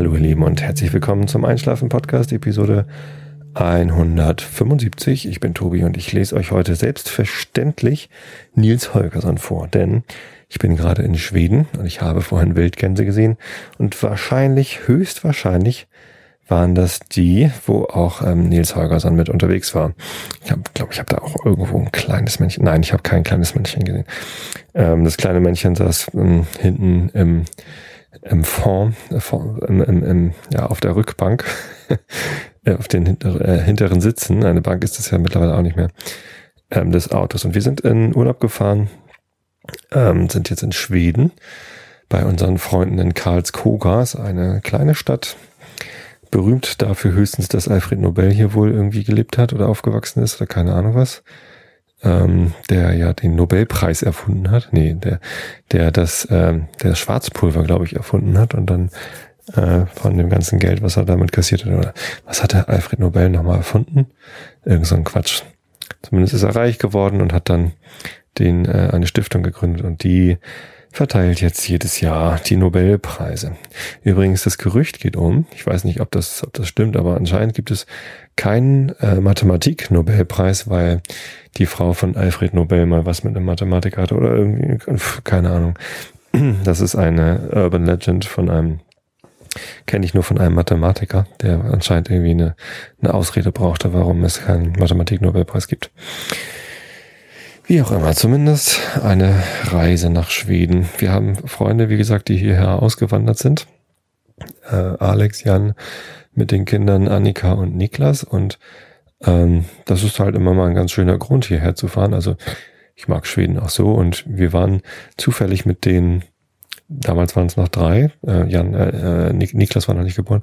Hallo ihr Lieben und herzlich willkommen zum Einschlafen Podcast Episode 175. Ich bin Tobi und ich lese euch heute selbstverständlich Nils Holgersson vor, denn ich bin gerade in Schweden und ich habe vorhin Wildgänse gesehen und wahrscheinlich, höchstwahrscheinlich waren das die, wo auch ähm, Nils Holgersson mit unterwegs war. Ich glaube, glaub, ich habe da auch irgendwo ein kleines Männchen. Nein, ich habe kein kleines Männchen gesehen. Ähm, das kleine Männchen saß ähm, hinten im, im Fond, im, im, im, ja, auf der Rückbank, äh, auf den hinter, äh, hinteren Sitzen. Eine Bank ist das ja mittlerweile auch nicht mehr ähm, des Autos. Und wir sind in Urlaub gefahren, ähm, sind jetzt in Schweden bei unseren Freunden in Karlskoga, eine kleine Stadt, berühmt dafür höchstens, dass Alfred Nobel hier wohl irgendwie gelebt hat oder aufgewachsen ist oder keine Ahnung was. Ähm, der ja den Nobelpreis erfunden hat. Nee, der, der das, ähm, der Schwarzpulver, glaube ich, erfunden hat und dann äh, von dem ganzen Geld, was er damit kassiert hat, oder was hat der Alfred Nobel nochmal erfunden? Irgend so ein Quatsch. Zumindest ist er reich geworden und hat dann den äh, eine Stiftung gegründet und die verteilt jetzt jedes Jahr die Nobelpreise. Übrigens, das Gerücht geht um, ich weiß nicht, ob das, ob das stimmt, aber anscheinend gibt es keinen äh, Mathematik-Nobelpreis, weil die Frau von Alfred Nobel mal was mit einem Mathematiker hatte oder irgendwie, keine Ahnung. Das ist eine Urban Legend von einem, kenne ich nur von einem Mathematiker, der anscheinend irgendwie eine, eine Ausrede brauchte, warum es keinen Mathematik-Nobelpreis gibt. Wie auch immer, zumindest eine Reise nach Schweden. Wir haben Freunde, wie gesagt, die hierher ausgewandert sind. Äh, Alex, Jan mit den Kindern Annika und Niklas. Und ähm, das ist halt immer mal ein ganz schöner Grund, hierher zu fahren. Also ich mag Schweden auch so. Und wir waren zufällig mit den, damals waren es noch drei, äh, Jan, äh, äh Niklas war noch nicht geboren,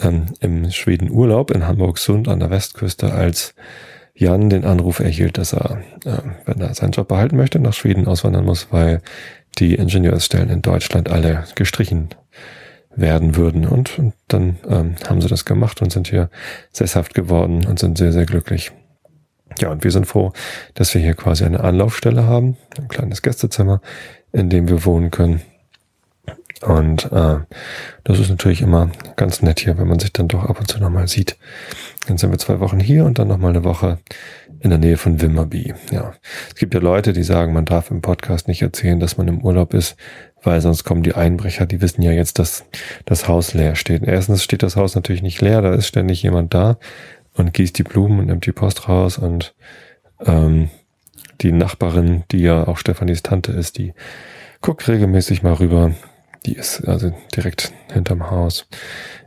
ähm, im Schweden Urlaub in Hamburg-Sund an der Westküste als Jan den Anruf erhielt, dass er, äh, wenn er seinen Job behalten möchte, nach Schweden auswandern muss, weil die Ingenieursstellen in Deutschland alle gestrichen werden würden. Und, und dann ähm, haben sie das gemacht und sind hier sesshaft geworden und sind sehr, sehr glücklich. Ja, und wir sind froh, dass wir hier quasi eine Anlaufstelle haben, ein kleines Gästezimmer, in dem wir wohnen können. Und äh, das ist natürlich immer ganz nett hier, wenn man sich dann doch ab und zu nochmal sieht. Dann sind wir zwei Wochen hier und dann nochmal eine Woche in der Nähe von Wimmerby. Ja, es gibt ja Leute, die sagen, man darf im Podcast nicht erzählen, dass man im Urlaub ist, weil sonst kommen die Einbrecher, die wissen ja jetzt, dass das Haus leer steht. Erstens steht das Haus natürlich nicht leer, da ist ständig jemand da und gießt die Blumen und nimmt die Post raus und ähm, die Nachbarin, die ja auch Stefanis Tante ist, die guckt regelmäßig mal rüber, die ist also direkt hinterm Haus.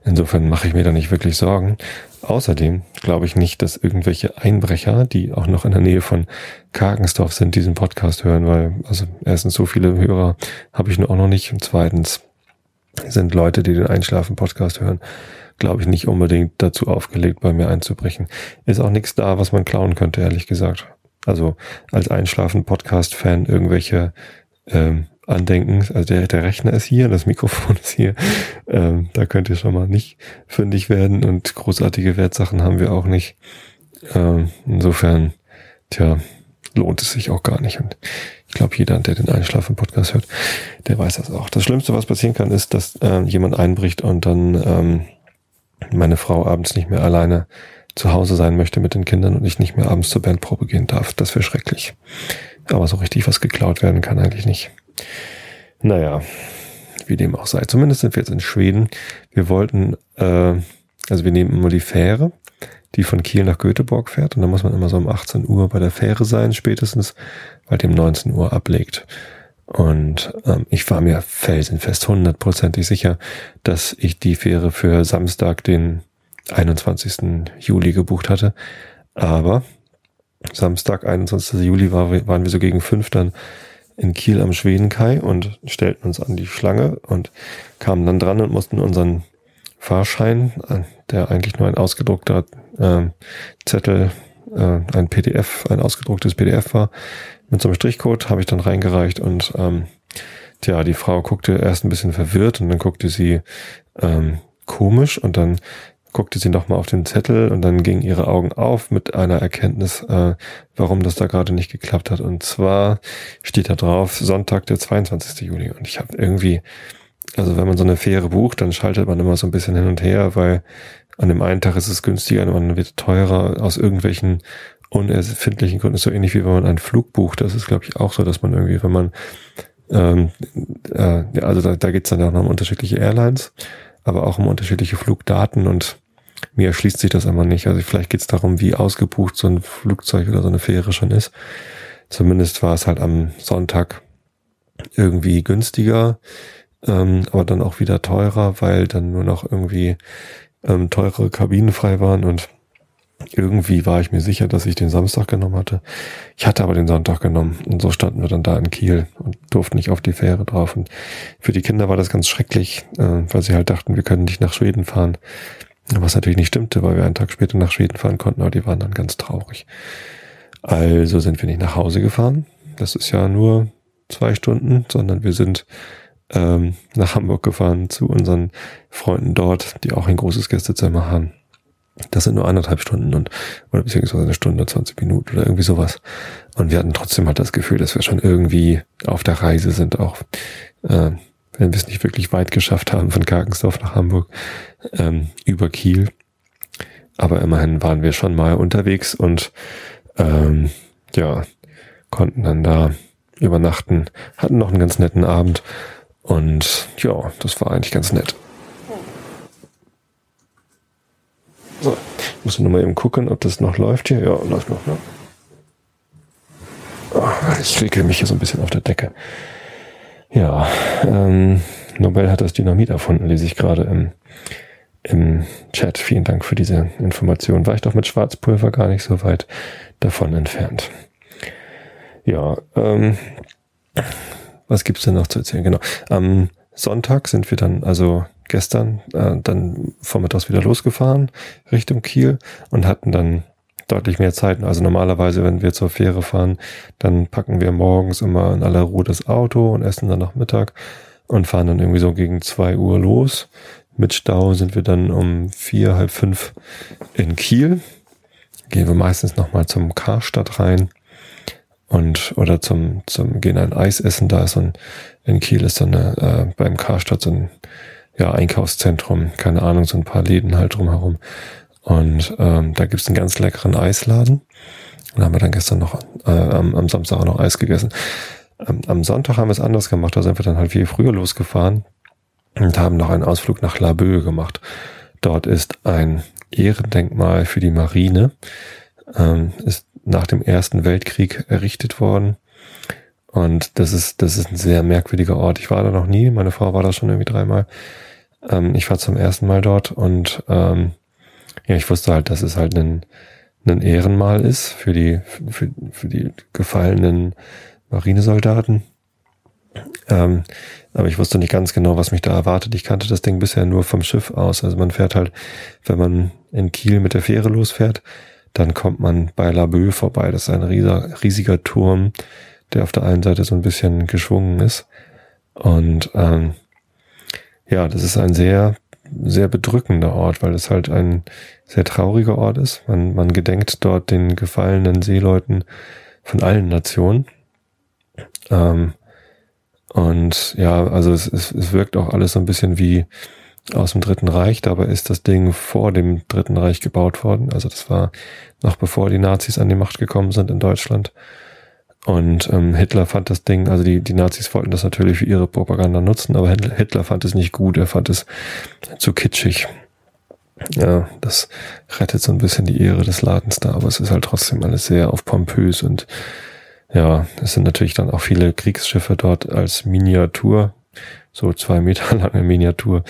Insofern mache ich mir da nicht wirklich Sorgen. Außerdem glaube ich nicht, dass irgendwelche Einbrecher, die auch noch in der Nähe von Karkensdorf sind, diesen Podcast hören, weil also erstens so viele Hörer habe ich nur auch noch nicht und zweitens sind Leute, die den Einschlafen-Podcast hören, glaube ich nicht unbedingt dazu aufgelegt, bei mir einzubrechen. Ist auch nichts da, was man klauen könnte, ehrlich gesagt. Also als Einschlafen-Podcast-Fan irgendwelche ähm, andenken. Also der, der Rechner ist hier, das Mikrofon ist hier. Ähm, da könnt ihr schon mal nicht fündig werden und großartige Wertsachen haben wir auch nicht. Ähm, insofern, tja, lohnt es sich auch gar nicht. Und ich glaube, jeder, der den Einschlafen-Podcast hört, der weiß das auch. Das Schlimmste, was passieren kann, ist, dass ähm, jemand einbricht und dann ähm, meine Frau abends nicht mehr alleine zu Hause sein möchte mit den Kindern und ich nicht mehr abends zur Bandprobe gehen darf. Das wäre schrecklich. Aber so richtig was geklaut werden kann eigentlich nicht. Naja, wie dem auch sei. Zumindest sind wir jetzt in Schweden. Wir wollten, äh, also wir nehmen immer die Fähre, die von Kiel nach Göteborg fährt. Und dann muss man immer so um 18 Uhr bei der Fähre sein, spätestens, weil die um 19 Uhr ablegt. Und ähm, ich war mir felsenfest hundertprozentig sicher, dass ich die Fähre für Samstag, den 21. Juli gebucht hatte. Aber Samstag, 21. Juli war, waren wir so gegen fünf dann in Kiel am Schwedenkai und stellten uns an die Schlange und kamen dann dran und mussten unseren Fahrschein, äh, der eigentlich nur ein ausgedruckter äh, Zettel, äh, ein PDF, ein ausgedrucktes PDF war, mit so einem Strichcode habe ich dann reingereicht und ähm, tja, die Frau guckte erst ein bisschen verwirrt und dann guckte sie ähm, komisch und dann guckte sie nochmal auf den Zettel und dann gingen ihre Augen auf mit einer Erkenntnis, äh, warum das da gerade nicht geklappt hat. Und zwar steht da drauf Sonntag, der 22. Juli. Und ich habe irgendwie, also wenn man so eine Fähre bucht, dann schaltet man immer so ein bisschen hin und her, weil an dem einen Tag ist es günstiger, an dem anderen wird teurer aus irgendwelchen unerfindlichen Gründen. So ähnlich wie wenn man einen Flug bucht. Das ist, glaube ich, auch so, dass man irgendwie, wenn man ähm, äh, also da, da geht es dann auch noch um unterschiedliche Airlines, aber auch um unterschiedliche Flugdaten und mir erschließt sich das immer nicht. Also vielleicht geht es darum, wie ausgebucht so ein Flugzeug oder so eine Fähre schon ist. Zumindest war es halt am Sonntag irgendwie günstiger, ähm, aber dann auch wieder teurer, weil dann nur noch irgendwie ähm, teure Kabinen frei waren und irgendwie war ich mir sicher, dass ich den Samstag genommen hatte. Ich hatte aber den Sonntag genommen und so standen wir dann da in Kiel und durften nicht auf die Fähre drauf. Und für die Kinder war das ganz schrecklich, äh, weil sie halt dachten, wir können nicht nach Schweden fahren. Was natürlich nicht stimmte, weil wir einen Tag später nach Schweden fahren konnten, aber die waren dann ganz traurig. Also sind wir nicht nach Hause gefahren. Das ist ja nur zwei Stunden, sondern wir sind ähm, nach Hamburg gefahren zu unseren Freunden dort, die auch ein großes Gästezimmer haben. Das sind nur anderthalb Stunden und, oder beziehungsweise eine Stunde, 20 Minuten oder irgendwie sowas. Und wir hatten trotzdem halt das Gefühl, dass wir schon irgendwie auf der Reise sind, auch äh, wenn wir es nicht wirklich weit geschafft haben von Karkensdorf nach Hamburg, ähm, über Kiel. Aber immerhin waren wir schon mal unterwegs und ähm, ja, konnten dann da übernachten, hatten noch einen ganz netten Abend und ja, das war eigentlich ganz nett. So, ich muss nur mal eben gucken, ob das noch läuft hier. Ja, läuft noch, ne? Oh, ich regel mich hier so ein bisschen auf der Decke. Ja, ähm, Nobel hat das Dynamit erfunden, lese ich gerade im, im Chat. Vielen Dank für diese Information. War ich doch mit Schwarzpulver gar nicht so weit davon entfernt. Ja, ähm, was gibt's denn noch zu erzählen? Genau. Am Sonntag sind wir dann also gestern äh, dann vormittags wieder losgefahren Richtung Kiel und hatten dann deutlich mehr Zeit. Also normalerweise, wenn wir zur Fähre fahren, dann packen wir morgens immer in aller Ruhe das Auto und essen dann nach Mittag und fahren dann irgendwie so gegen zwei Uhr los. Mit Stau sind wir dann um vier, halb fünf in Kiel. Gehen wir meistens nochmal zum Karstadt rein und oder zum, zum gehen ein Eis essen. Da ist so ein, in Kiel ist so eine, äh, beim Karstadt so ein ja, Einkaufszentrum, keine Ahnung, so ein paar Läden halt drumherum. Und ähm, da gibt's einen ganz leckeren Eisladen. Und haben wir dann gestern noch äh, am, am Samstag auch noch Eis gegessen. Am, am Sonntag haben wir es anders gemacht, da sind wir dann halt viel früher losgefahren und haben noch einen Ausflug nach Laboe gemacht. Dort ist ein Ehrendenkmal für die Marine, ähm, ist nach dem Ersten Weltkrieg errichtet worden. Und das ist, das ist ein sehr merkwürdiger Ort. Ich war da noch nie, meine Frau war da schon irgendwie dreimal. Ähm, ich war zum ersten Mal dort und ähm, ja, ich wusste halt, dass es halt ein, ein Ehrenmal ist für die, für, für die gefallenen Marinesoldaten. Ähm, aber ich wusste nicht ganz genau, was mich da erwartet. Ich kannte das Ding bisher nur vom Schiff aus. Also man fährt halt, wenn man in Kiel mit der Fähre losfährt, dann kommt man bei Laboe vorbei. Das ist ein riesiger, riesiger Turm, der auf der einen Seite so ein bisschen geschwungen ist. Und ähm, ja, das ist ein sehr, sehr bedrückender Ort, weil es halt ein sehr trauriger Ort ist. Man, man gedenkt dort den gefallenen Seeleuten von allen Nationen. Ähm, und ja, also es, es, es wirkt auch alles so ein bisschen wie aus dem Dritten Reich. Dabei ist das Ding vor dem Dritten Reich gebaut worden. Also das war noch bevor die Nazis an die Macht gekommen sind in Deutschland. Und ähm, Hitler fand das Ding, also die, die Nazis wollten das natürlich für ihre Propaganda nutzen, aber Hitler fand es nicht gut, er fand es zu kitschig. Ja, das rettet so ein bisschen die Ehre des Ladens da, aber es ist halt trotzdem alles sehr auf pompös und ja, es sind natürlich dann auch viele Kriegsschiffe dort als Miniatur, so zwei Meter lange Miniatur,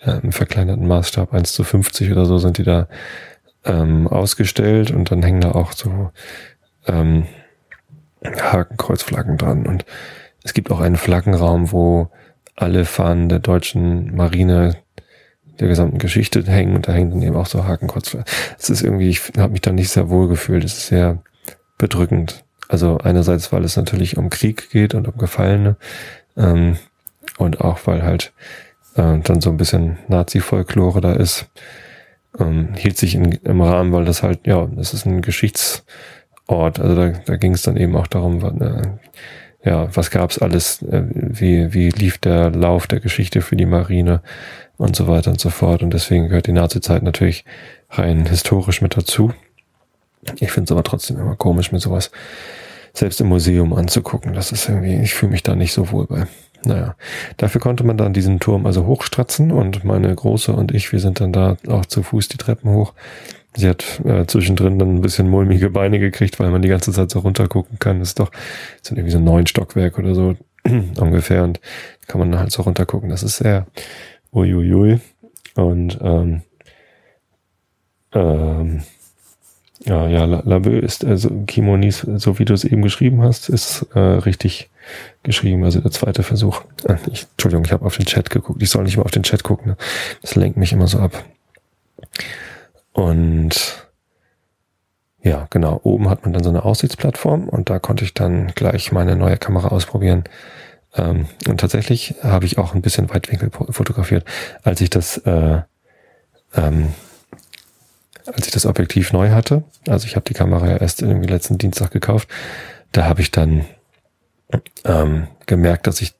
äh, im verkleinerten Maßstab, 1 zu 50 oder so sind die da ähm, ausgestellt und dann hängen da auch so ähm, Hakenkreuzflaggen dran. Und es gibt auch einen Flaggenraum, wo alle Fahnen der deutschen Marine der gesamten Geschichte hängen und da hängen dann eben auch so Hakenkreuzflaggen. Es ist irgendwie, ich habe mich da nicht sehr wohl gefühlt. Es ist sehr bedrückend. Also einerseits, weil es natürlich um Krieg geht und um Gefallene ähm, und auch weil halt äh, dann so ein bisschen Nazi-Folklore da ist ähm, hielt sich in, im Rahmen, weil das halt, ja, das ist ein Geschichtsort. Also da, da ging es dann eben auch darum, äh, ja, was gab's alles, äh, wie, wie lief der Lauf der Geschichte für die Marine und so weiter und so fort. Und deswegen gehört die Nazi-Zeit natürlich rein historisch mit dazu. Ich finde es aber trotzdem immer komisch, mir sowas selbst im Museum anzugucken. Das ist irgendwie, ich fühle mich da nicht so wohl bei. Naja, dafür konnte man dann diesen Turm also hochstratzen und meine Große und ich, wir sind dann da auch zu Fuß die Treppen hoch. Sie hat äh, zwischendrin dann ein bisschen mulmige Beine gekriegt, weil man die ganze Zeit so runtergucken kann. Das ist doch, das sind irgendwie so neun Stockwerk oder so ungefähr und kann man halt so runtergucken. Das ist sehr uiuiui. Und ähm, ähm, ja, ja, Labö ist, also Kimonis, so wie du es eben geschrieben hast, ist äh, richtig geschrieben. Also der zweite Versuch. Äh, ich, Entschuldigung, ich habe auf den Chat geguckt. Ich soll nicht mal auf den Chat gucken. Ne? Das lenkt mich immer so ab. Und ja, genau. Oben hat man dann so eine Aussichtsplattform und da konnte ich dann gleich meine neue Kamera ausprobieren. Ähm, und tatsächlich habe ich auch ein bisschen Weitwinkel fotografiert, als ich das äh, ähm, als ich das Objektiv neu hatte, also ich habe die Kamera ja erst irgendwie letzten Dienstag gekauft, da habe ich dann ähm, gemerkt, dass ich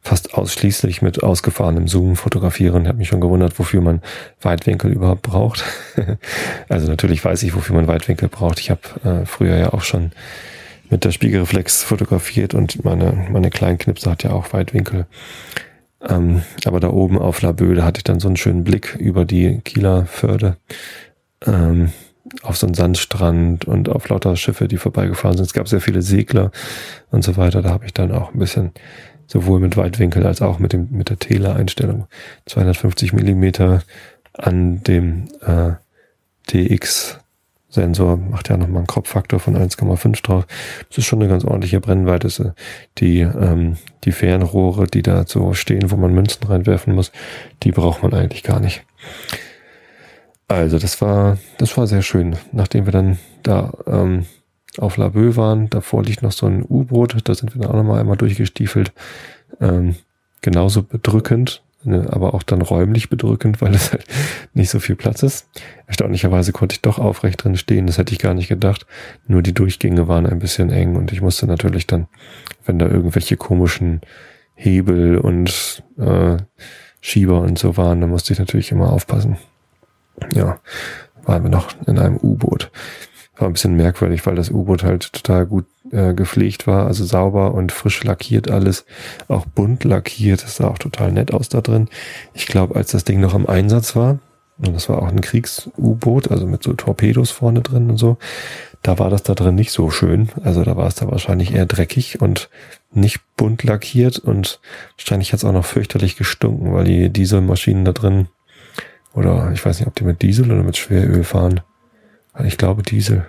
fast ausschließlich mit ausgefahrenem Zoom fotografiere und habe mich schon gewundert, wofür man Weitwinkel überhaupt braucht. also natürlich weiß ich, wofür man Weitwinkel braucht. Ich habe äh, früher ja auch schon mit der Spiegelreflex fotografiert und meine, meine kleinen Knipse hat ja auch Weitwinkel. Ähm, aber da oben auf La Böde hatte ich dann so einen schönen Blick über die Kieler Förde ähm, auf so einen Sandstrand und auf lauter Schiffe, die vorbeigefahren sind. Es gab sehr viele Segler und so weiter. Da habe ich dann auch ein bisschen sowohl mit Weitwinkel als auch mit dem mit der Tele-Einstellung 250 Millimeter an dem äh, TX Sensor macht ja nochmal einen Kropffaktor von 1,5 drauf. Das ist schon eine ganz ordentliche Brennweite. Die, ähm, die Fernrohre, die da so stehen, wo man Münzen reinwerfen muss, die braucht man eigentlich gar nicht. Also, das war, das war sehr schön. Nachdem wir dann da ähm, auf Laboe waren, davor liegt noch so ein U-Boot, da sind wir dann auch nochmal einmal durchgestiefelt. Ähm, genauso bedrückend, ne, aber auch dann räumlich bedrückend, weil es halt nicht so viel Platz ist. Erstaunlicherweise konnte ich doch aufrecht drin stehen, das hätte ich gar nicht gedacht. Nur die Durchgänge waren ein bisschen eng und ich musste natürlich dann, wenn da irgendwelche komischen Hebel und äh, Schieber und so waren, dann musste ich natürlich immer aufpassen ja, waren wir noch in einem U-Boot. War ein bisschen merkwürdig, weil das U-Boot halt total gut äh, gepflegt war, also sauber und frisch lackiert alles, auch bunt lackiert, das sah auch total nett aus da drin. Ich glaube, als das Ding noch im Einsatz war, und das war auch ein Kriegs-U-Boot, also mit so Torpedos vorne drin und so, da war das da drin nicht so schön. Also da war es da wahrscheinlich eher dreckig und nicht bunt lackiert und wahrscheinlich hat es auch noch fürchterlich gestunken, weil die Dieselmaschinen da drin oder ich weiß nicht, ob die mit Diesel oder mit Schweröl fahren. Ich glaube Diesel.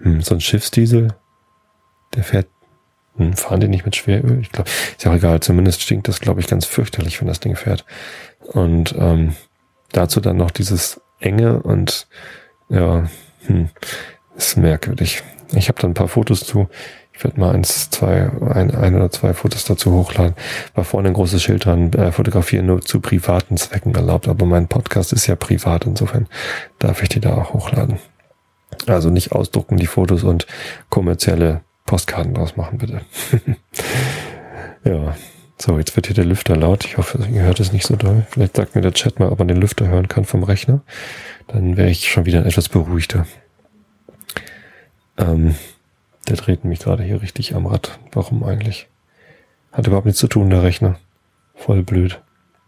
Hm, so ein Schiffsdiesel, der fährt, hm, fahren die nicht mit Schweröl? Ich glaube, ist ja auch egal. Zumindest stinkt das, glaube ich, ganz fürchterlich, wenn das Ding fährt. Und ähm, dazu dann noch dieses enge und ja, hm, ist merkwürdig. Ich habe da ein paar Fotos zu. Ich werde mal eins, zwei, ein, ein oder zwei Fotos dazu hochladen. War vorne ein großes Schild dran, äh, fotografieren nur zu privaten Zwecken erlaubt, aber mein Podcast ist ja privat, insofern darf ich die da auch hochladen. Also nicht ausdrucken die Fotos und kommerzielle Postkarten draus machen, bitte. ja. So, jetzt wird hier der Lüfter laut. Ich hoffe, ihr hört es nicht so doll. Vielleicht sagt mir der Chat mal, ob man den Lüfter hören kann vom Rechner. Dann wäre ich schon wieder etwas beruhigter. Ähm, der dreht mich gerade hier richtig am Rad. Warum eigentlich? Hat überhaupt nichts zu tun, der Rechner. Voll blöd.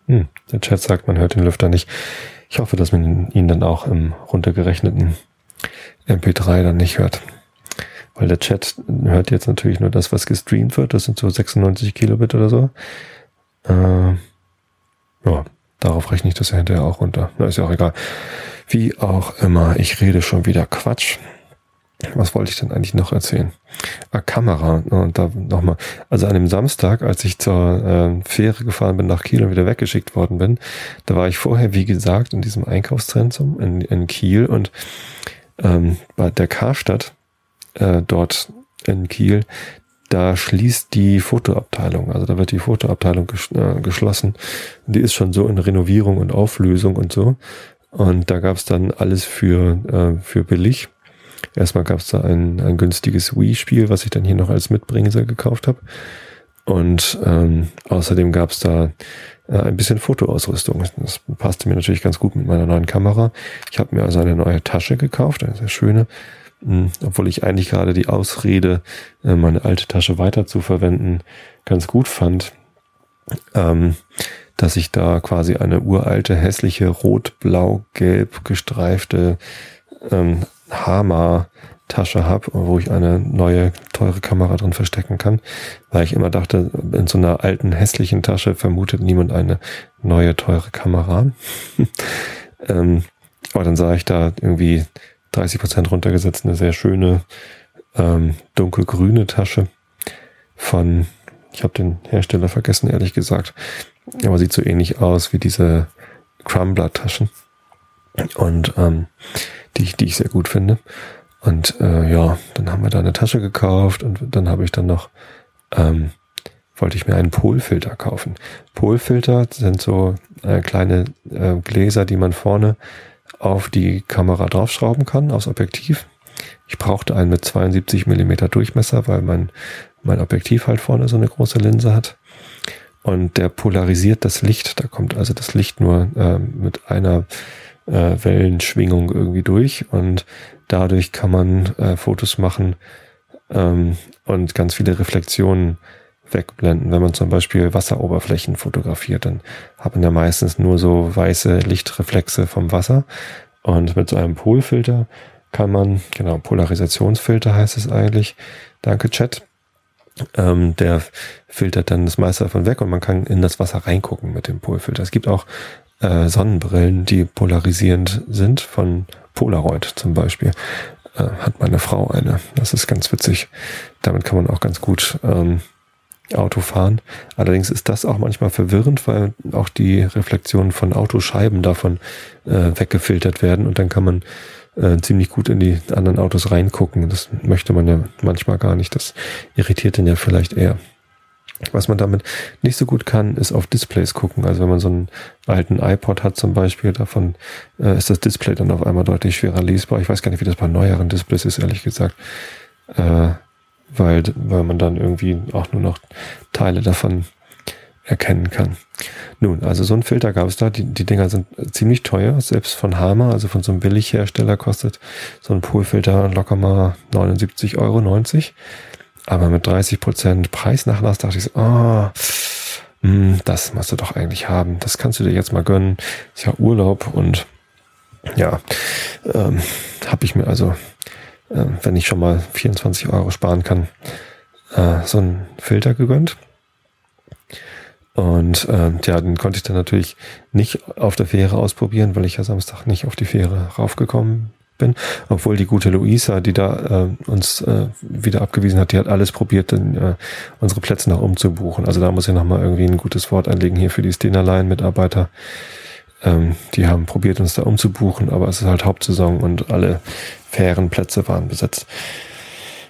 Hm, der Chat sagt, man hört den Lüfter nicht. Ich hoffe, dass man ihn dann auch im runtergerechneten MP3 dann nicht hört. Weil der Chat hört jetzt natürlich nur das, was gestreamt wird. Das sind so 96 Kilobit oder so. Äh, ja, darauf rechne ich das ja hinterher auch runter. Na, ist ja auch egal. Wie auch immer, ich rede schon wieder Quatsch was wollte ich denn eigentlich noch erzählen? Ah, Kamera. Und da nochmal. Also an dem Samstag, als ich zur äh, Fähre gefahren bin nach Kiel und wieder weggeschickt worden bin, da war ich vorher, wie gesagt, in diesem Einkaufszentrum in, in Kiel und ähm, bei der Karstadt äh, dort in Kiel, da schließt die Fotoabteilung. Also da wird die Fotoabteilung ges äh, geschlossen. Die ist schon so in Renovierung und Auflösung und so. Und da gab es dann alles für, äh, für billig. Erstmal gab es da ein, ein günstiges Wii-Spiel, was ich dann hier noch als Mitbringsel gekauft habe. Und ähm, außerdem gab es da äh, ein bisschen Fotoausrüstung. Das passte mir natürlich ganz gut mit meiner neuen Kamera. Ich habe mir also eine neue Tasche gekauft, eine sehr schöne, hm, obwohl ich eigentlich gerade die Ausrede, äh, meine alte Tasche weiter zu verwenden, ganz gut fand. Ähm, dass ich da quasi eine uralte, hässliche, rot-blau-gelb gestreifte ähm, Hama Tasche habe, wo ich eine neue teure Kamera drin verstecken kann, weil ich immer dachte, in so einer alten hässlichen Tasche vermutet niemand eine neue teure Kamera. ähm, aber dann sah ich da irgendwie 30 Prozent runtergesetzt, eine sehr schöne ähm, dunkelgrüne Tasche von, ich habe den Hersteller vergessen, ehrlich gesagt, aber sieht so ähnlich aus wie diese Crumbler-Taschen. Und ähm, die, die ich sehr gut finde. Und äh, ja, dann haben wir da eine Tasche gekauft und dann habe ich dann noch, ähm, wollte ich mir einen Polfilter kaufen. Polfilter sind so äh, kleine äh, Gläser, die man vorne auf die Kamera draufschrauben kann, aufs Objektiv. Ich brauchte einen mit 72 Millimeter Durchmesser, weil mein, mein Objektiv halt vorne so eine große Linse hat und der polarisiert das Licht. Da kommt also das Licht nur äh, mit einer äh, Wellenschwingung irgendwie durch und dadurch kann man äh, Fotos machen ähm, und ganz viele Reflexionen wegblenden. Wenn man zum Beispiel Wasseroberflächen fotografiert, dann hat man ja meistens nur so weiße Lichtreflexe vom Wasser und mit so einem Polfilter kann man, genau, Polarisationsfilter heißt es eigentlich. Danke, Chat ähm, der filtert dann das meiste davon weg und man kann in das Wasser reingucken mit dem Polfilter. Es gibt auch äh, Sonnenbrillen, die polarisierend sind, von Polaroid zum Beispiel. Äh, hat meine Frau eine. Das ist ganz witzig. Damit kann man auch ganz gut ähm, Auto fahren. Allerdings ist das auch manchmal verwirrend, weil auch die Reflexionen von Autoscheiben davon äh, weggefiltert werden und dann kann man äh, ziemlich gut in die anderen Autos reingucken. Das möchte man ja manchmal gar nicht. Das irritiert den ja vielleicht eher. Was man damit nicht so gut kann, ist auf Displays gucken. Also wenn man so einen alten iPod hat zum Beispiel, davon äh, ist das Display dann auf einmal deutlich schwerer lesbar. Ich weiß gar nicht, wie das bei neueren Displays ist, ehrlich gesagt. Äh, weil, weil man dann irgendwie auch nur noch Teile davon erkennen kann. Nun, also so ein Filter gab es da. Die, die Dinger sind ziemlich teuer, selbst von Hama, also von so einem Billighersteller kostet so ein Polfilter locker mal 79,90 Euro. Aber mit 30 Prozent Preisnachlass dachte ich so, ah, oh, das musst du doch eigentlich haben. Das kannst du dir jetzt mal gönnen. Ist ja Urlaub und ja, ähm, habe ich mir also, äh, wenn ich schon mal 24 Euro sparen kann, äh, so einen Filter gegönnt. Und äh, ja, den konnte ich dann natürlich nicht auf der Fähre ausprobieren, weil ich ja Samstag nicht auf die Fähre raufgekommen bin. Obwohl die gute Luisa, die da äh, uns äh, wieder abgewiesen hat, die hat alles probiert, dann, äh, unsere Plätze nach umzubuchen. Also da muss ich nochmal irgendwie ein gutes Wort einlegen hier für die Stenerline-Mitarbeiter. Ähm, die haben probiert, uns da umzubuchen, aber es ist halt Hauptsaison und alle Fährenplätze waren besetzt.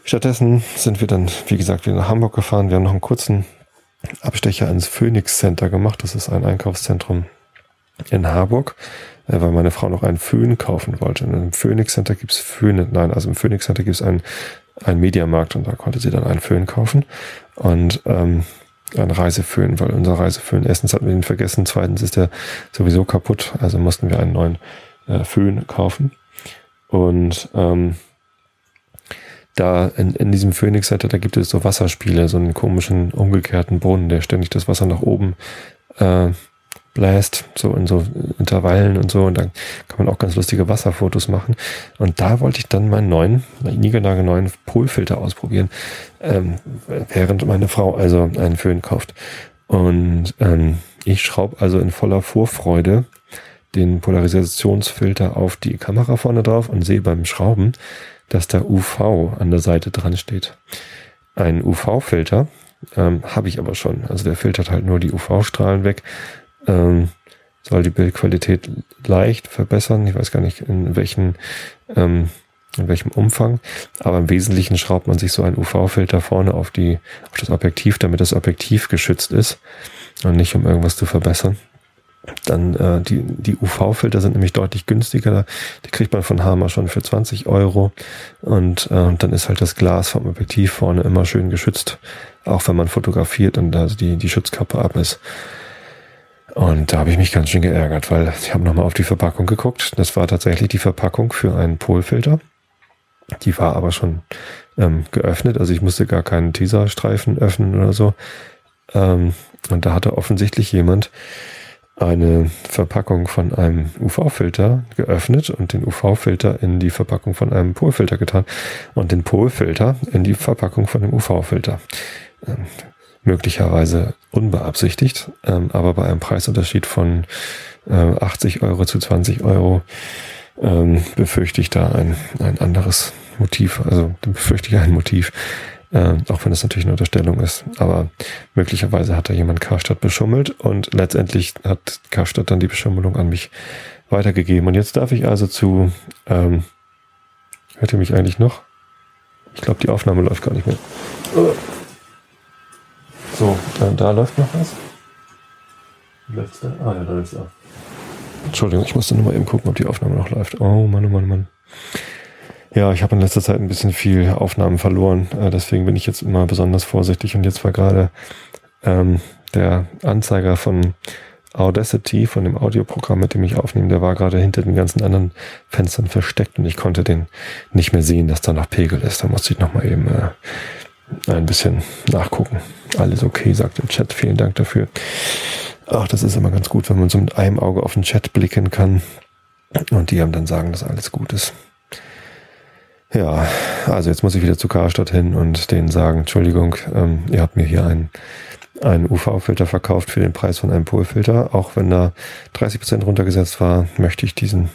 Stattdessen sind wir dann, wie gesagt, wieder nach Hamburg gefahren. Wir haben noch einen kurzen Abstecher ins Phoenix Center gemacht. Das ist ein Einkaufszentrum in Harburg, äh, weil meine Frau noch einen Föhn kaufen wollte. Und im Phoenix Center gibt's Föhne. Nein, also im Phoenix Center gibt's einen, einen Mediamarkt und da konnte sie dann einen Föhn kaufen. Und ähm, ein Reiseföhn, weil unser Reiseföhn, erstens hatten wir ihn vergessen, zweitens ist der sowieso kaputt, also mussten wir einen neuen äh, Föhn kaufen. Und ähm, da in, in diesem Phoenix Center, da gibt es so Wasserspiele, so einen komischen umgekehrten Brunnen, der ständig das Wasser nach oben äh, bläst, so in so Intervallen und so. Und dann kann man auch ganz lustige Wasserfotos machen. Und da wollte ich dann meinen neuen, niegelnagel neuen Polfilter ausprobieren, ähm, während meine Frau also einen Föhn kauft. Und ähm, ich schraube also in voller Vorfreude den Polarisationsfilter auf die Kamera vorne drauf und sehe beim Schrauben, dass da UV an der Seite dran steht. Ein UV-Filter ähm, habe ich aber schon. Also der filtert halt nur die UV-Strahlen weg. Ähm, soll die Bildqualität leicht verbessern. Ich weiß gar nicht in welchen, ähm, in welchem Umfang. Aber im Wesentlichen schraubt man sich so einen UV-Filter vorne auf die, auf das Objektiv, damit das Objektiv geschützt ist und nicht um irgendwas zu verbessern. Dann äh, die, die UV-Filter sind nämlich deutlich günstiger. Die kriegt man von Hama schon für 20 Euro. Und äh, dann ist halt das Glas vom Objektiv vorne immer schön geschützt, auch wenn man fotografiert und also die, die Schutzkappe ab ist. Und da habe ich mich ganz schön geärgert, weil ich habe nochmal auf die Verpackung geguckt. Das war tatsächlich die Verpackung für einen Polfilter. Die war aber schon ähm, geöffnet, also ich musste gar keinen Teaserstreifen öffnen oder so. Ähm, und da hatte offensichtlich jemand eine Verpackung von einem UV-Filter geöffnet und den UV-Filter in die Verpackung von einem Polfilter getan und den Polfilter in die Verpackung von dem UV-Filter. Ähm, möglicherweise unbeabsichtigt, ähm, aber bei einem Preisunterschied von äh, 80 Euro zu 20 Euro ähm, befürchte ich da ein, ein anderes Motiv, also befürchte ich ein Motiv, äh, auch wenn es natürlich eine Unterstellung ist. Aber möglicherweise hat da jemand Karstadt beschummelt und letztendlich hat Karstadt dann die Beschummelung an mich weitergegeben. Und jetzt darf ich also zu, ähm, hört ihr mich eigentlich noch? Ich glaube, die Aufnahme läuft gar nicht mehr. So, äh, da läuft noch was. Läuft's da? Ah ja, da läuft's auch. Entschuldigung, ich musste nur mal eben gucken, ob die Aufnahme noch läuft. Oh Mann, oh Mann, oh Mann. Ja, ich habe in letzter Zeit ein bisschen viel Aufnahmen verloren. Äh, deswegen bin ich jetzt immer besonders vorsichtig. Und jetzt war gerade ähm, der Anzeiger von Audacity, von dem Audioprogramm, mit dem ich aufnehme, der war gerade hinter den ganzen anderen Fenstern versteckt und ich konnte den nicht mehr sehen, dass da noch Pegel ist. Da musste ich nochmal eben äh, ein bisschen nachgucken. Alles okay, sagt im Chat. Vielen Dank dafür. Ach, das ist immer ganz gut, wenn man so mit einem Auge auf den Chat blicken kann und die haben dann sagen, dass alles gut ist. Ja, also jetzt muss ich wieder zu Karstadt hin und denen sagen, Entschuldigung, ähm, ihr habt mir hier einen, einen UV-Filter verkauft für den Preis von einem Polfilter. Auch wenn da 30 Prozent runtergesetzt war, möchte ich diesen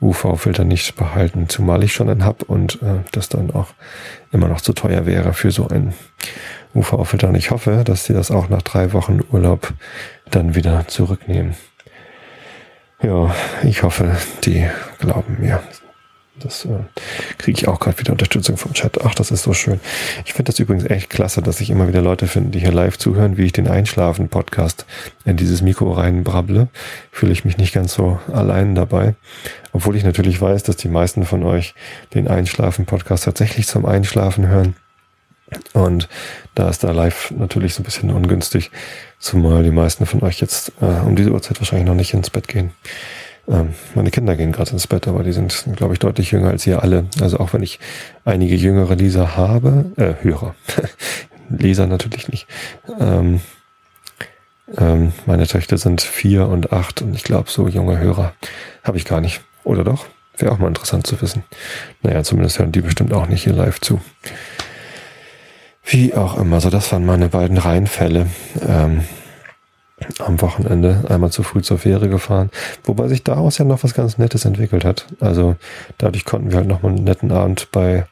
UV-Filter nicht behalten, zumal ich schon einen hab und äh, das dann auch immer noch zu teuer wäre für so einen UV-Filter. Und ich hoffe, dass sie das auch nach drei Wochen Urlaub dann wieder zurücknehmen. Ja, ich hoffe, die glauben mir. Das äh, kriege ich auch gerade wieder Unterstützung vom Chat. Ach, das ist so schön. Ich finde das übrigens echt klasse, dass ich immer wieder Leute finde, die hier live zuhören, wie ich den Einschlafen-Podcast in dieses Mikro reinbrabble. Fühle ich mich nicht ganz so allein dabei. Obwohl ich natürlich weiß, dass die meisten von euch den Einschlafen-Podcast tatsächlich zum Einschlafen hören. Und da ist da live natürlich so ein bisschen ungünstig, zumal die meisten von euch jetzt äh, um diese Uhrzeit wahrscheinlich noch nicht ins Bett gehen. Ähm, meine Kinder gehen gerade ins Bett, aber die sind, glaube ich, deutlich jünger als ihr alle. Also auch wenn ich einige jüngere Leser habe, äh, Hörer, Leser natürlich nicht. Ähm, ähm, meine Töchter sind vier und acht und ich glaube, so junge Hörer habe ich gar nicht. Oder doch? Wäre auch mal interessant zu wissen. Naja, zumindest hören die bestimmt auch nicht hier live zu. Wie auch immer, so das waren meine beiden Reihenfälle. Ähm, am Wochenende einmal zu früh zur Fähre gefahren, wobei sich daraus ja noch was ganz Nettes entwickelt hat. Also dadurch konnten wir halt noch mal einen netten Abend bei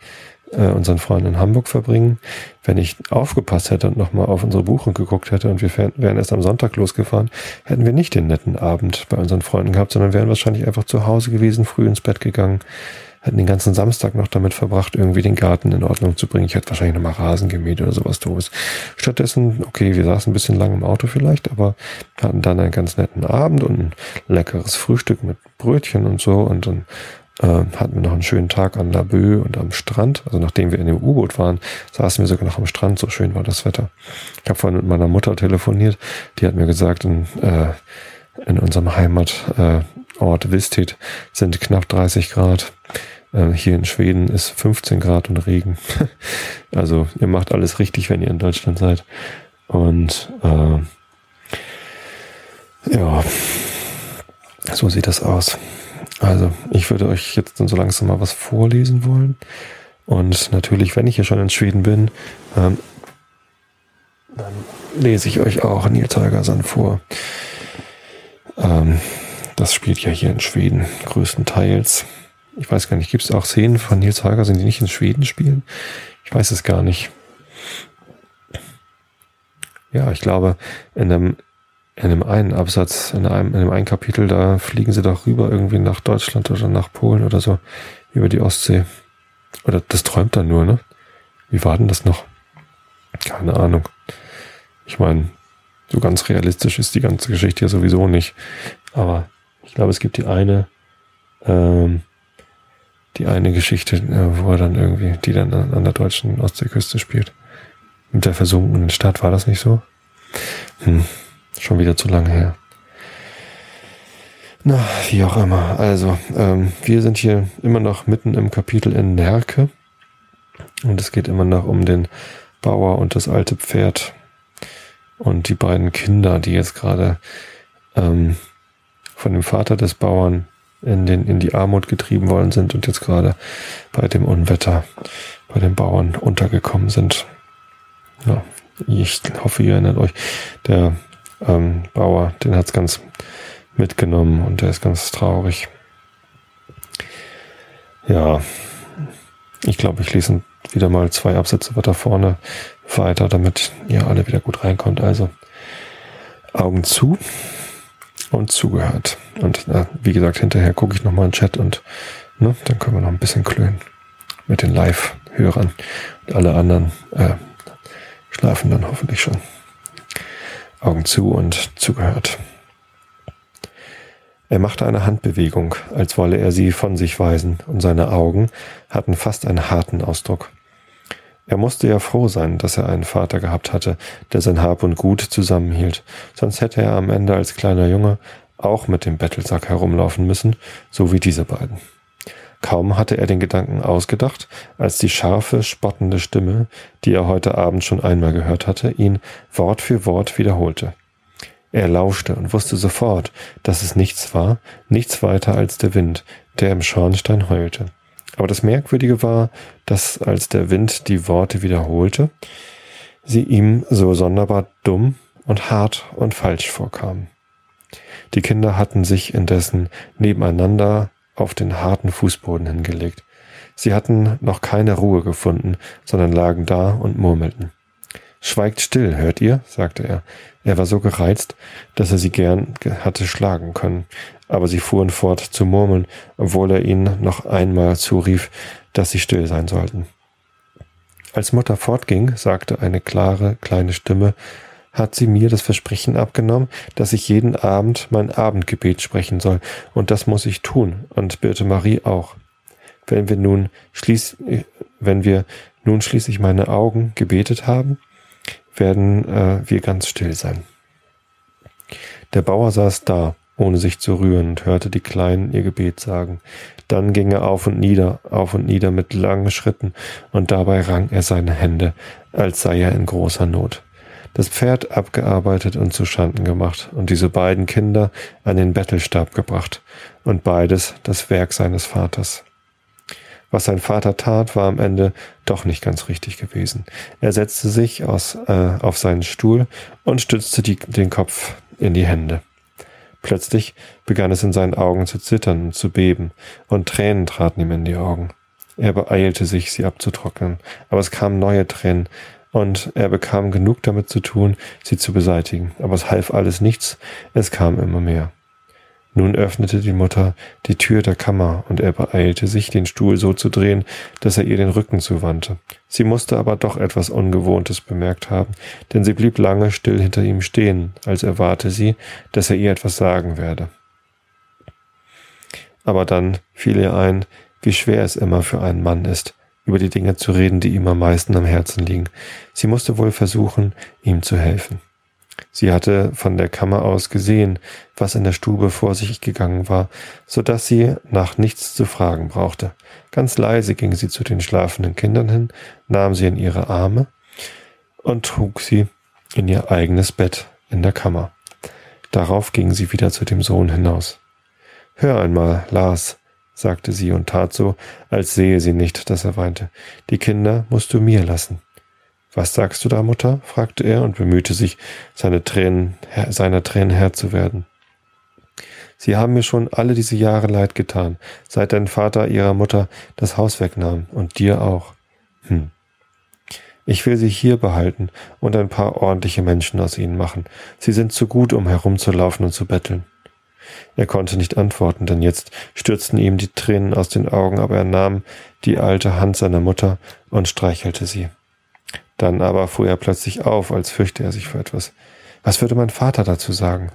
äh, unseren Freunden in Hamburg verbringen. Wenn ich aufgepasst hätte und nochmal auf unsere Buchung geguckt hätte und wir wären erst am Sonntag losgefahren, hätten wir nicht den netten Abend bei unseren Freunden gehabt, sondern wären wahrscheinlich einfach zu Hause gewesen, früh ins Bett gegangen, hätten den ganzen Samstag noch damit verbracht, irgendwie den Garten in Ordnung zu bringen. Ich hätte wahrscheinlich nochmal Rasen gemäht oder sowas doofes. Stattdessen, okay, wir saßen ein bisschen lang im Auto vielleicht, aber hatten dann einen ganz netten Abend und ein leckeres Frühstück mit Brötchen und so und dann äh, hatten wir noch einen schönen Tag an La Bö und am Strand. Also nachdem wir in dem U-Boot waren, saßen wir sogar noch am Strand, so schön war das Wetter. Ich habe vorhin mit meiner Mutter telefoniert, die hat mir gesagt, in, äh, in unserem Heimatort äh, Visted sind knapp 30 Grad. Äh, hier in Schweden ist 15 Grad und Regen. also ihr macht alles richtig, wenn ihr in Deutschland seid. Und äh, ja, so sieht das aus. Also ich würde euch jetzt dann so langsam mal was vorlesen wollen. Und natürlich, wenn ich hier schon in Schweden bin, ähm, dann lese ich euch auch Nils Holgersson vor. Ähm, das spielt ja hier in Schweden größtenteils ich weiß gar nicht, gibt es auch Szenen von Nils Holgersen, die nicht in Schweden spielen? Ich weiß es gar nicht. Ja, ich glaube, in einem, in einem einen Absatz, in einem, in einem einen Kapitel, da fliegen sie doch rüber irgendwie nach Deutschland oder nach Polen oder so, über die Ostsee. Oder das träumt dann nur, ne? Wie war denn das noch? Keine Ahnung. Ich meine, so ganz realistisch ist die ganze Geschichte ja sowieso nicht. Aber ich glaube, es gibt die eine, ähm, die eine Geschichte, äh, wo er dann irgendwie, die dann an der deutschen Ostseeküste spielt. Mit der versunkenen Stadt, war das nicht so? Hm, schon wieder zu lange her. Na, wie auch immer. Also, ähm, wir sind hier immer noch mitten im Kapitel in Nerke. Und es geht immer noch um den Bauer und das alte Pferd und die beiden Kinder, die jetzt gerade ähm, von dem Vater des Bauern in, den, in die Armut getrieben worden sind und jetzt gerade bei dem Unwetter bei den Bauern untergekommen sind. Ja, ich hoffe, ihr erinnert euch, der ähm, Bauer, den hat's ganz mitgenommen und der ist ganz traurig. Ja, ich glaube, ich lese wieder mal zwei Absätze weiter vorne weiter, damit ihr alle wieder gut reinkommt. Also Augen zu und zugehört. Und äh, wie gesagt, hinterher gucke ich nochmal in den Chat und ne, dann können wir noch ein bisschen klönen mit den Live-Hörern. Und alle anderen äh, schlafen dann hoffentlich schon. Augen zu und zugehört. Er machte eine Handbewegung, als wolle er sie von sich weisen, und seine Augen hatten fast einen harten Ausdruck. Er musste ja froh sein, dass er einen Vater gehabt hatte, der sein Hab und Gut zusammenhielt, sonst hätte er am Ende als kleiner Junge auch mit dem Bettelsack herumlaufen müssen, so wie diese beiden. Kaum hatte er den Gedanken ausgedacht, als die scharfe, spottende Stimme, die er heute Abend schon einmal gehört hatte, ihn Wort für Wort wiederholte. Er lauschte und wusste sofort, dass es nichts war, nichts weiter als der Wind, der im Schornstein heulte. Aber das Merkwürdige war, dass als der Wind die Worte wiederholte, sie ihm so sonderbar dumm und hart und falsch vorkamen. Die Kinder hatten sich indessen nebeneinander auf den harten Fußboden hingelegt. Sie hatten noch keine Ruhe gefunden, sondern lagen da und murmelten. Schweigt still, hört ihr? sagte er. Er war so gereizt, dass er sie gern hatte schlagen können, aber sie fuhren fort zu murmeln, obwohl er ihnen noch einmal zurief, dass sie still sein sollten. Als Mutter fortging, sagte eine klare, kleine Stimme, hat sie mir das Versprechen abgenommen, dass ich jeden Abend mein Abendgebet sprechen soll, und das muss ich tun, und Birte Marie auch. Wenn wir nun schließ, wenn wir nun schließlich meine Augen gebetet haben, werden äh, wir ganz still sein. Der Bauer saß da, ohne sich zu rühren, und hörte die Kleinen ihr Gebet sagen. Dann ging er auf und nieder, auf und nieder mit langen Schritten, und dabei rang er seine Hände, als sei er in großer Not. Das Pferd abgearbeitet und zu Schanden gemacht, und diese beiden Kinder an den Bettelstab gebracht, und beides das Werk seines Vaters. Was sein Vater tat, war am Ende doch nicht ganz richtig gewesen. Er setzte sich aus, äh, auf seinen Stuhl und stützte die, den Kopf in die Hände. Plötzlich begann es in seinen Augen zu zittern und zu beben, und Tränen traten ihm in die Augen. Er beeilte sich, sie abzutrocknen, aber es kamen neue Tränen, und er bekam genug damit zu tun, sie zu beseitigen. Aber es half alles nichts, es kam immer mehr. Nun öffnete die Mutter die Tür der Kammer, und er beeilte sich, den Stuhl so zu drehen, dass er ihr den Rücken zuwandte. Sie musste aber doch etwas Ungewohntes bemerkt haben, denn sie blieb lange still hinter ihm stehen, als erwarte sie, dass er ihr etwas sagen werde. Aber dann fiel ihr ein, wie schwer es immer für einen Mann ist, über die Dinge zu reden, die ihm am meisten am Herzen liegen. Sie musste wohl versuchen, ihm zu helfen. Sie hatte von der Kammer aus gesehen, was in der Stube vor sich gegangen war, so dass sie nach nichts zu fragen brauchte. Ganz leise ging sie zu den schlafenden Kindern hin, nahm sie in ihre Arme und trug sie in ihr eigenes Bett in der Kammer. Darauf ging sie wieder zu dem Sohn hinaus. Hör einmal, Lars, sagte sie und tat so, als sehe sie nicht, dass er weinte. Die Kinder musst du mir lassen. Was sagst du da, Mutter? fragte er und bemühte sich, seine Tränen, seiner Tränen Herr zu werden. Sie haben mir schon alle diese Jahre leid getan, seit dein Vater ihrer Mutter das Haus wegnahm und dir auch. Hm. Ich will sie hier behalten und ein paar ordentliche Menschen aus ihnen machen. Sie sind zu gut, um herumzulaufen und zu betteln. Er konnte nicht antworten, denn jetzt stürzten ihm die Tränen aus den Augen, aber er nahm die alte Hand seiner Mutter und streichelte sie. Dann aber fuhr er plötzlich auf, als fürchte er sich vor etwas. Was würde mein Vater dazu sagen?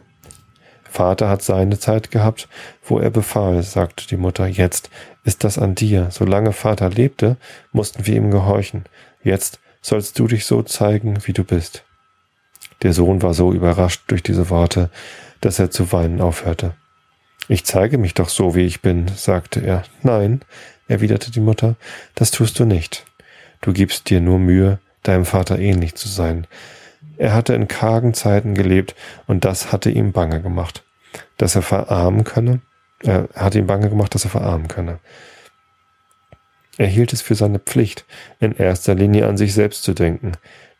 Vater hat seine Zeit gehabt, wo er befahl, sagte die Mutter. Jetzt ist das an dir. Solange Vater lebte, mussten wir ihm gehorchen. Jetzt sollst du dich so zeigen, wie du bist. Der Sohn war so überrascht durch diese Worte, dass er zu weinen aufhörte. Ich zeige mich doch so, wie ich bin, sagte er. Nein, erwiderte die Mutter, das tust du nicht. Du gibst dir nur Mühe, deinem Vater ähnlich zu sein. Er hatte in kargen Zeiten gelebt und das hatte ihm bange gemacht, dass er verarmen könne. Er hatte ihm bange gemacht, dass er verarmen könne. Er hielt es für seine Pflicht, in erster Linie an sich selbst zu denken.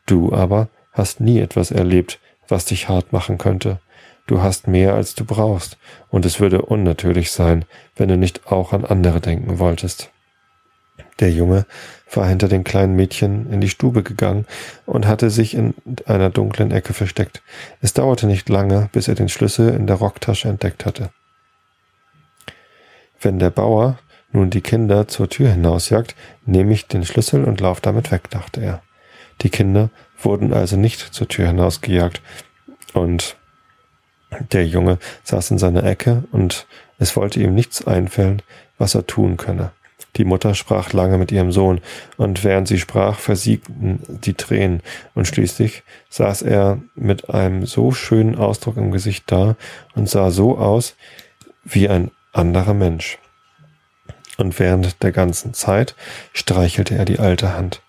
Du aber hast nie etwas erlebt, was dich hart machen könnte. Du hast mehr, als du brauchst, und es würde unnatürlich sein, wenn du nicht auch an andere denken wolltest. Der Junge war hinter dem kleinen Mädchen in die Stube gegangen und hatte sich in einer dunklen Ecke versteckt. Es dauerte nicht lange, bis er den Schlüssel in der Rocktasche entdeckt hatte. Wenn der Bauer nun die Kinder zur Tür hinausjagt, nehme ich den Schlüssel und lauf damit weg, dachte er. Die Kinder wurden also nicht zur Tür hinausgejagt und der Junge saß in seiner Ecke und es wollte ihm nichts einfallen, was er tun könne. Die Mutter sprach lange mit ihrem Sohn, und während sie sprach, versiegten die Tränen, und schließlich saß er mit einem so schönen Ausdruck im Gesicht da und sah so aus wie ein anderer Mensch. Und während der ganzen Zeit streichelte er die alte Hand.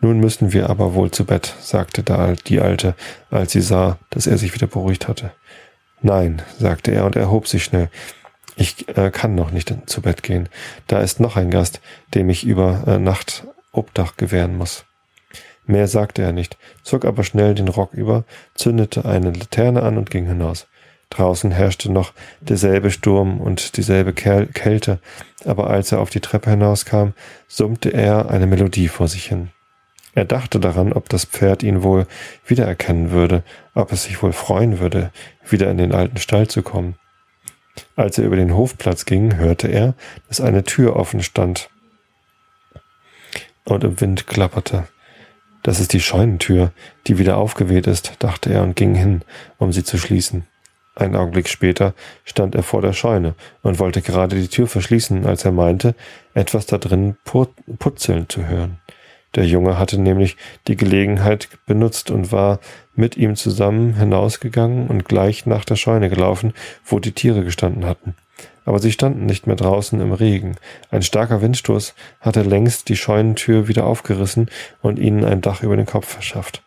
Nun müssen wir aber wohl zu Bett, sagte da die Alte, als sie sah, dass er sich wieder beruhigt hatte. Nein, sagte er und erhob sich schnell. Ich äh, kann noch nicht zu Bett gehen. Da ist noch ein Gast, dem ich über äh, Nacht Obdach gewähren muss. Mehr sagte er nicht, zog aber schnell den Rock über, zündete eine Laterne an und ging hinaus. Draußen herrschte noch derselbe Sturm und dieselbe Kälte, aber als er auf die Treppe hinauskam, summte er eine Melodie vor sich hin. Er dachte daran, ob das Pferd ihn wohl wiedererkennen würde, ob es sich wohl freuen würde, wieder in den alten Stall zu kommen. Als er über den Hofplatz ging, hörte er, dass eine Tür offen stand und im Wind klapperte. Das ist die Scheunentür, die wieder aufgeweht ist, dachte er und ging hin, um sie zu schließen. Ein Augenblick später stand er vor der Scheune und wollte gerade die Tür verschließen, als er meinte, etwas da drin putzeln zu hören. Der Junge hatte nämlich die Gelegenheit benutzt und war mit ihm zusammen hinausgegangen und gleich nach der Scheune gelaufen, wo die Tiere gestanden hatten. Aber sie standen nicht mehr draußen im Regen. Ein starker Windstoß hatte längst die Scheunentür wieder aufgerissen und ihnen ein Dach über den Kopf verschafft.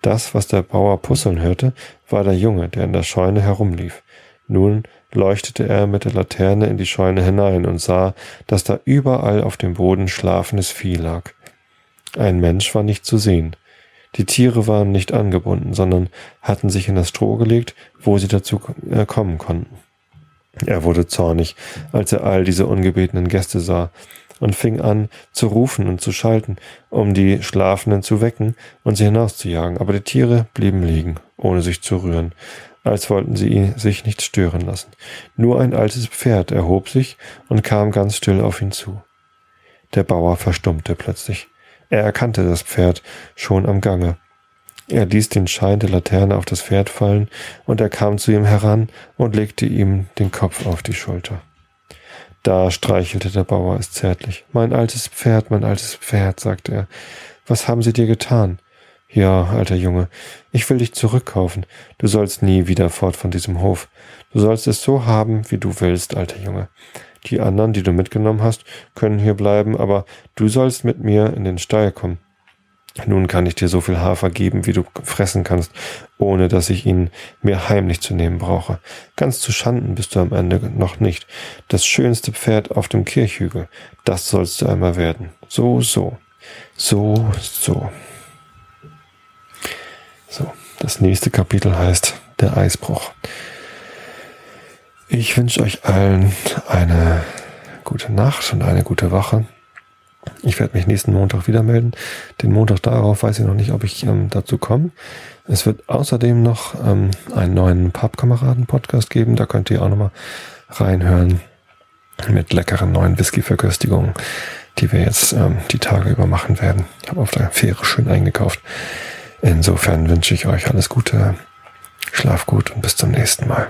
Das, was der Bauer puzzeln hörte, war der Junge, der in der Scheune herumlief. Nun leuchtete er mit der Laterne in die Scheune hinein und sah, dass da überall auf dem Boden schlafendes Vieh lag. Ein Mensch war nicht zu sehen. Die Tiere waren nicht angebunden, sondern hatten sich in das Stroh gelegt, wo sie dazu äh, kommen konnten. Er wurde zornig, als er all diese ungebetenen Gäste sah, und fing an zu rufen und zu schalten, um die Schlafenden zu wecken und sie hinauszujagen. Aber die Tiere blieben liegen, ohne sich zu rühren, als wollten sie sich nicht stören lassen. Nur ein altes Pferd erhob sich und kam ganz still auf ihn zu. Der Bauer verstummte plötzlich. Er erkannte das Pferd schon am Gange. Er ließ den Schein der Laterne auf das Pferd fallen, und er kam zu ihm heran und legte ihm den Kopf auf die Schulter. Da streichelte der Bauer es zärtlich. Mein altes Pferd, mein altes Pferd, sagte er. Was haben sie dir getan? Ja, alter Junge, ich will dich zurückkaufen. Du sollst nie wieder fort von diesem Hof. Du sollst es so haben, wie du willst, alter Junge. Die anderen, die du mitgenommen hast, können hier bleiben, aber du sollst mit mir in den Stall kommen. Nun kann ich dir so viel Hafer geben, wie du fressen kannst, ohne dass ich ihn mir heimlich zu nehmen brauche. Ganz zu Schanden bist du am Ende noch nicht. Das schönste Pferd auf dem Kirchhügel, das sollst du einmal werden. So, so. So, so. So, das nächste Kapitel heißt der Eisbruch. Ich wünsche euch allen eine gute Nacht und eine gute Woche. Ich werde mich nächsten Montag wieder melden. Den Montag darauf weiß ich noch nicht, ob ich ähm, dazu komme. Es wird außerdem noch ähm, einen neuen Pappkameraden-Podcast geben. Da könnt ihr auch nochmal reinhören mit leckeren neuen Whisky-Verköstigungen, die wir jetzt ähm, die Tage über machen werden. Ich habe auf der Fähre schön eingekauft. Insofern wünsche ich euch alles Gute. Schlaf gut und bis zum nächsten Mal.